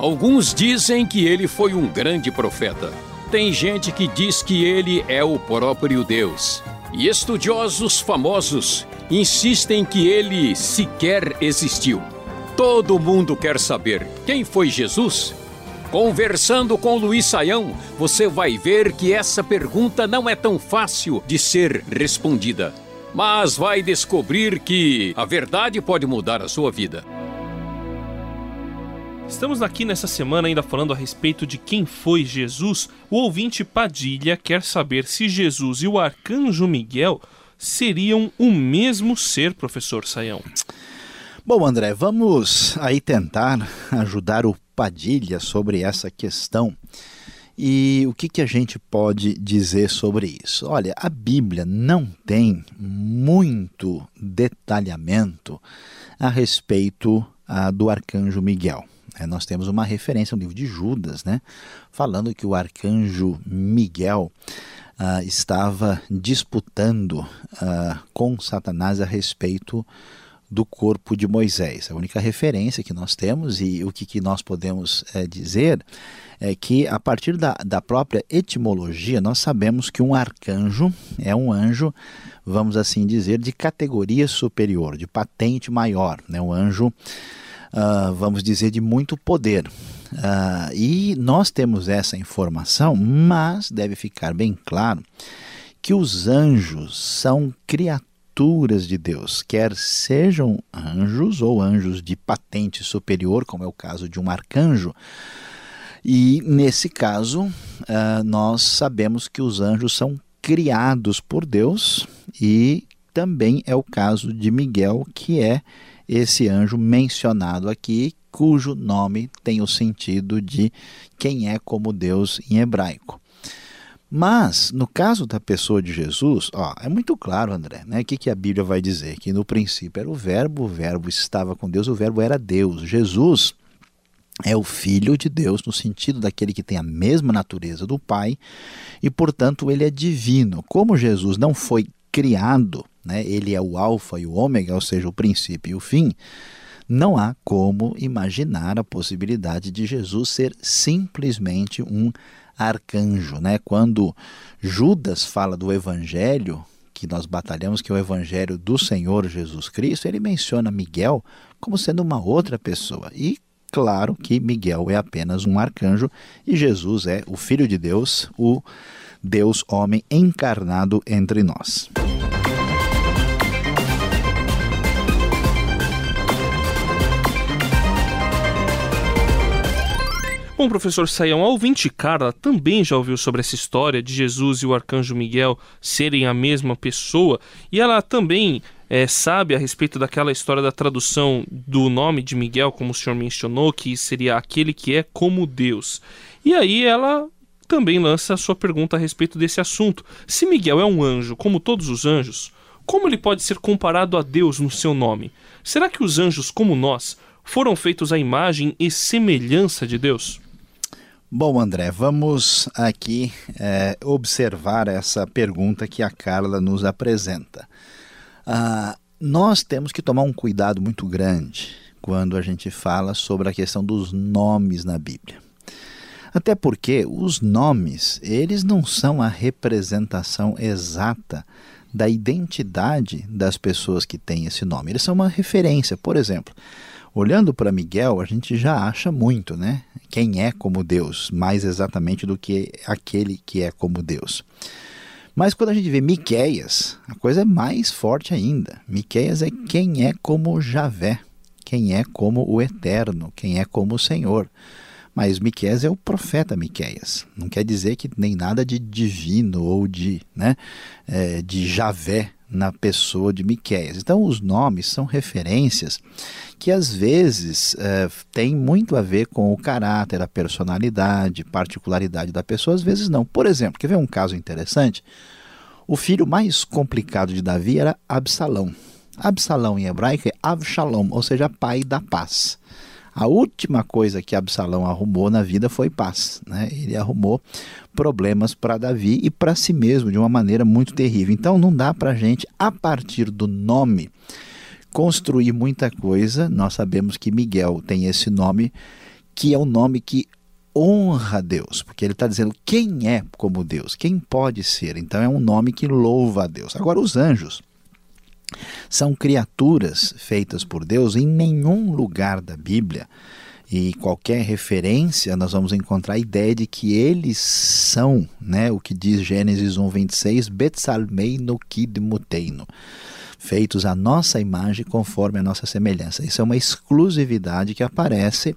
Alguns dizem que ele foi um grande profeta. Tem gente que diz que ele é o próprio Deus. E estudiosos famosos insistem que ele sequer existiu. Todo mundo quer saber quem foi Jesus? Conversando com Luiz Saião, você vai ver que essa pergunta não é tão fácil de ser respondida. Mas vai descobrir que a verdade pode mudar a sua vida. Estamos aqui nessa semana ainda falando a respeito de quem foi Jesus. O ouvinte Padilha quer saber se Jesus e o arcanjo Miguel seriam o mesmo ser, professor Saião. Bom, André, vamos aí tentar ajudar o Padilha sobre essa questão. E o que, que a gente pode dizer sobre isso? Olha, a Bíblia não tem muito detalhamento a respeito ah, do arcanjo Miguel. É, nós temos uma referência no livro de Judas, né, falando que o arcanjo Miguel uh, estava disputando uh, com Satanás a respeito do corpo de Moisés. A única referência que nós temos e o que, que nós podemos é, dizer é que, a partir da, da própria etimologia, nós sabemos que um arcanjo é um anjo, vamos assim dizer, de categoria superior, de patente maior, né? um anjo uh, vamos dizer, de muito poder. Uh, e nós temos essa informação, mas deve ficar bem claro que os anjos são criaturas de Deus, quer sejam anjos ou anjos de patente superior, como é o caso de um arcanjo. E nesse caso, uh, nós sabemos que os anjos são criados por Deus e também é o caso de Miguel, que é esse anjo mencionado aqui, cujo nome tem o sentido de quem é como Deus em hebraico. Mas, no caso da pessoa de Jesus, ó, é muito claro, André, né? O que, que a Bíblia vai dizer? Que no princípio era o Verbo, o Verbo estava com Deus, o Verbo era Deus. Jesus é o Filho de Deus, no sentido daquele que tem a mesma natureza do Pai, e, portanto, ele é divino. Como Jesus não foi criado né, ele é o alfa e o ômega, ou seja, o princípio e o fim, não há como imaginar a possibilidade de Jesus ser simplesmente um arcanjo. Né? Quando Judas fala do evangelho, que nós batalhamos, que é o evangelho do Senhor Jesus Cristo, ele menciona Miguel como sendo uma outra pessoa. E claro que Miguel é apenas um arcanjo e Jesus é o Filho de Deus, o Deus homem encarnado entre nós. Bom, professor Saião, a ouvinte Carla também já ouviu sobre essa história de Jesus e o arcanjo Miguel serem a mesma pessoa, e ela também é, sabe a respeito daquela história da tradução do nome de Miguel, como o senhor mencionou, que seria aquele que é como Deus. E aí ela também lança a sua pergunta a respeito desse assunto. Se Miguel é um anjo, como todos os anjos, como ele pode ser comparado a Deus no seu nome? Será que os anjos, como nós, foram feitos à imagem e semelhança de Deus? Bom, André, vamos aqui é, observar essa pergunta que a Carla nos apresenta. Ah, nós temos que tomar um cuidado muito grande quando a gente fala sobre a questão dos nomes na Bíblia. Até porque os nomes, eles não são a representação exata da identidade das pessoas que têm esse nome. Eles são uma referência. Por exemplo, Olhando para Miguel, a gente já acha muito, né? Quem é como Deus, mais exatamente do que aquele que é como Deus. Mas quando a gente vê Miqueias, a coisa é mais forte ainda. Miqueias é quem é como Javé, quem é como o Eterno, quem é como o Senhor. Mas Miqueias é o profeta Miqueias. Não quer dizer que nem nada de divino ou de, né, é, de Javé na pessoa de Miqueias. Então, os nomes são referências que às vezes é, têm muito a ver com o caráter, a personalidade, particularidade da pessoa, às vezes não. Por exemplo, quer ver um caso interessante? O filho mais complicado de Davi era Absalão. Absalão em hebraico é Avshalom, ou seja, pai da paz. A última coisa que Absalão arrumou na vida foi paz. Né? Ele arrumou problemas para Davi e para si mesmo de uma maneira muito terrível. Então não dá para a gente, a partir do nome, construir muita coisa, nós sabemos que Miguel tem esse nome, que é um nome que honra Deus, porque ele está dizendo quem é como Deus, quem pode ser. Então é um nome que louva a Deus. Agora, os anjos são criaturas feitas por Deus em nenhum lugar da Bíblia e qualquer referência nós vamos encontrar a ideia de que eles são, né, o que diz Gênesis 1:26, Betsalmeino kidmuteino, feitos à nossa imagem conforme a nossa semelhança. Isso é uma exclusividade que aparece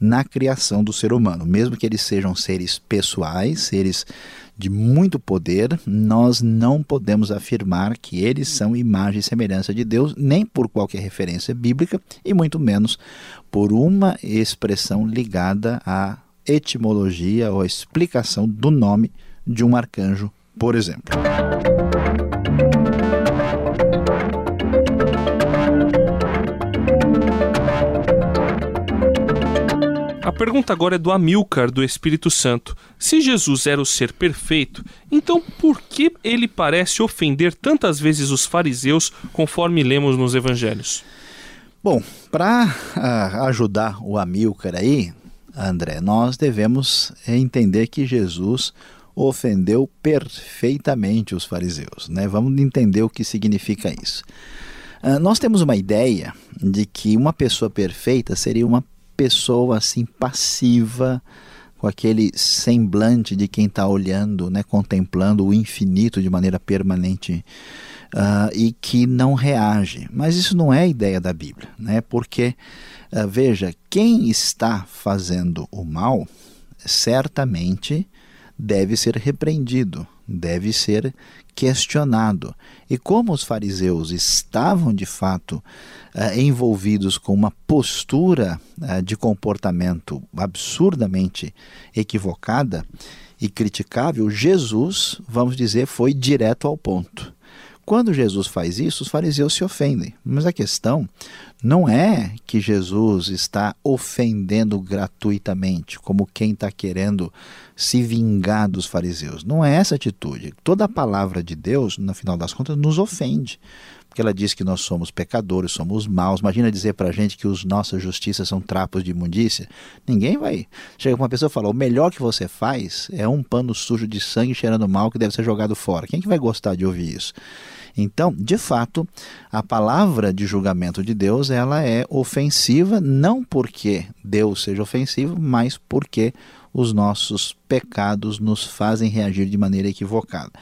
na criação do ser humano, mesmo que eles sejam seres pessoais, seres de muito poder, nós não podemos afirmar que eles são imagem e semelhança de Deus, nem por qualquer referência bíblica, e muito menos por uma expressão ligada à etimologia ou à explicação do nome de um arcanjo, por exemplo. Pergunta agora é do Amilcar, do Espírito Santo. Se Jesus era o ser perfeito, então por que ele parece ofender tantas vezes os fariseus, conforme lemos nos evangelhos? Bom, para uh, ah, ajudar o Amilcar aí, André, nós devemos entender que Jesus ofendeu perfeitamente os fariseus. Né? Vamos entender o que significa isso. Uh, nós temos uma ideia de que uma pessoa perfeita seria uma pessoa assim passiva, com aquele semblante de quem está olhando, né, contemplando o infinito de maneira permanente uh, e que não reage. Mas isso não é a ideia da Bíblia, né? Porque uh, veja, quem está fazendo o mal certamente deve ser repreendido, deve ser questionado. E como os fariseus estavam de fato uh, envolvidos com uma postura uh, de comportamento absurdamente equivocada e criticável, Jesus, vamos dizer, foi direto ao ponto. Quando Jesus faz isso, os fariseus se ofendem. Mas a questão não é que Jesus está ofendendo gratuitamente, como quem está querendo se vingar dos fariseus. Não é essa atitude. Toda a palavra de Deus, no final das contas, nos ofende. Porque ela diz que nós somos pecadores, somos maus. Imagina dizer para a gente que os nossas justiças são trapos de imundícia. Ninguém vai. Chega uma pessoa e fala: o melhor que você faz é um pano sujo de sangue cheirando mal que deve ser jogado fora. Quem que vai gostar de ouvir isso? Então, de fato, a palavra de julgamento de Deus ela é ofensiva não porque Deus seja ofensivo, mas porque os nossos pecados nos fazem reagir de maneira equivocada.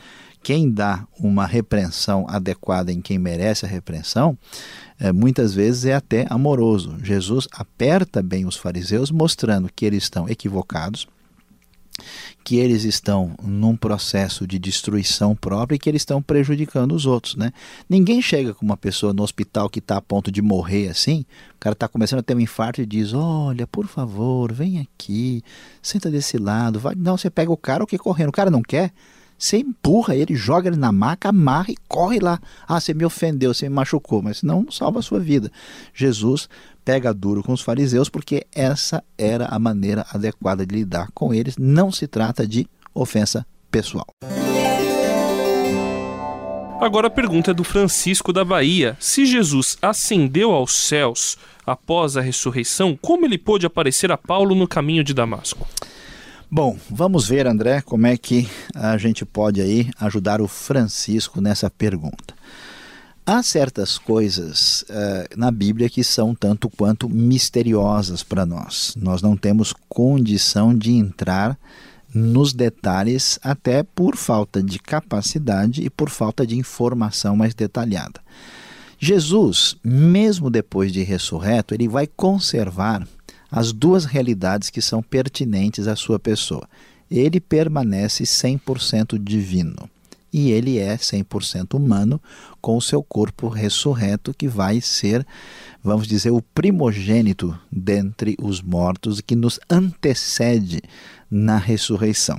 Quem dá uma repreensão adequada em quem merece a repreensão, é, muitas vezes é até amoroso. Jesus aperta bem os fariseus, mostrando que eles estão equivocados, que eles estão num processo de destruição própria e que eles estão prejudicando os outros, né? Ninguém chega com uma pessoa no hospital que está a ponto de morrer assim, o cara está começando a ter um infarto e diz, olha, por favor, vem aqui, senta desse lado, vai. Não, você pega o cara, o que correndo, o cara não quer, você empurra ele, joga ele na maca, amarra e corre lá. Ah, você me ofendeu, você me machucou, mas não, salva a sua vida. Jesus pega duro com os fariseus porque essa era a maneira adequada de lidar com eles. Não se trata de ofensa pessoal. Agora a pergunta é do Francisco da Bahia. Se Jesus ascendeu aos céus após a ressurreição, como ele pôde aparecer a Paulo no caminho de Damasco? Bom, vamos ver, André, como é que a gente pode aí ajudar o Francisco nessa pergunta. Há certas coisas uh, na Bíblia que são tanto quanto misteriosas para nós. Nós não temos condição de entrar nos detalhes, até por falta de capacidade e por falta de informação mais detalhada. Jesus, mesmo depois de ressurreto, ele vai conservar as duas realidades que são pertinentes à sua pessoa. Ele permanece 100% divino e ele é 100% humano, com o seu corpo ressurreto, que vai ser, vamos dizer, o primogênito dentre os mortos, que nos antecede na ressurreição.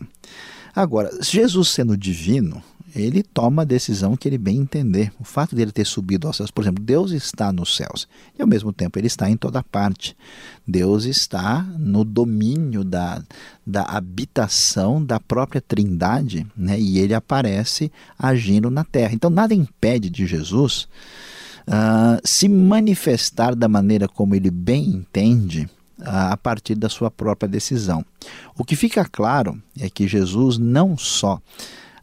Agora, Jesus sendo divino, ele toma a decisão que ele bem entender. O fato dele ter subido aos céus, por exemplo, Deus está nos céus e ao mesmo tempo ele está em toda parte. Deus está no domínio da, da habitação da própria Trindade, né? E ele aparece agindo na terra. Então nada impede de Jesus uh, se manifestar da maneira como ele bem entende uh, a partir da sua própria decisão. O que fica claro é que Jesus não só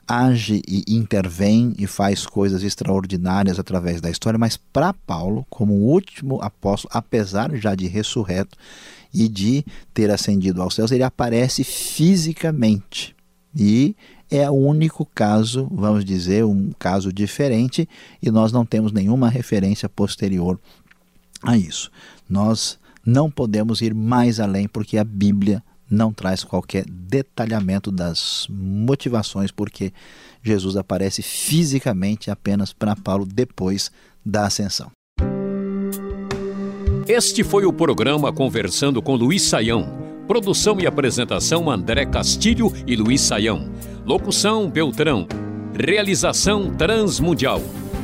age e intervém e faz coisas extraordinárias através da história, mas para Paulo, como o último apóstolo, apesar já de ressurreto e de ter ascendido aos céus, ele aparece fisicamente. E é o único caso, vamos dizer, um caso diferente, e nós não temos nenhuma referência posterior a isso. Nós não podemos ir mais além porque a Bíblia não traz qualquer detalhamento das motivações porque Jesus aparece fisicamente apenas para Paulo depois da ascensão. Este foi o programa Conversando com Luiz Saião. Produção e apresentação André Castilho e Luiz Saião. Locução Beltrão. Realização Transmundial.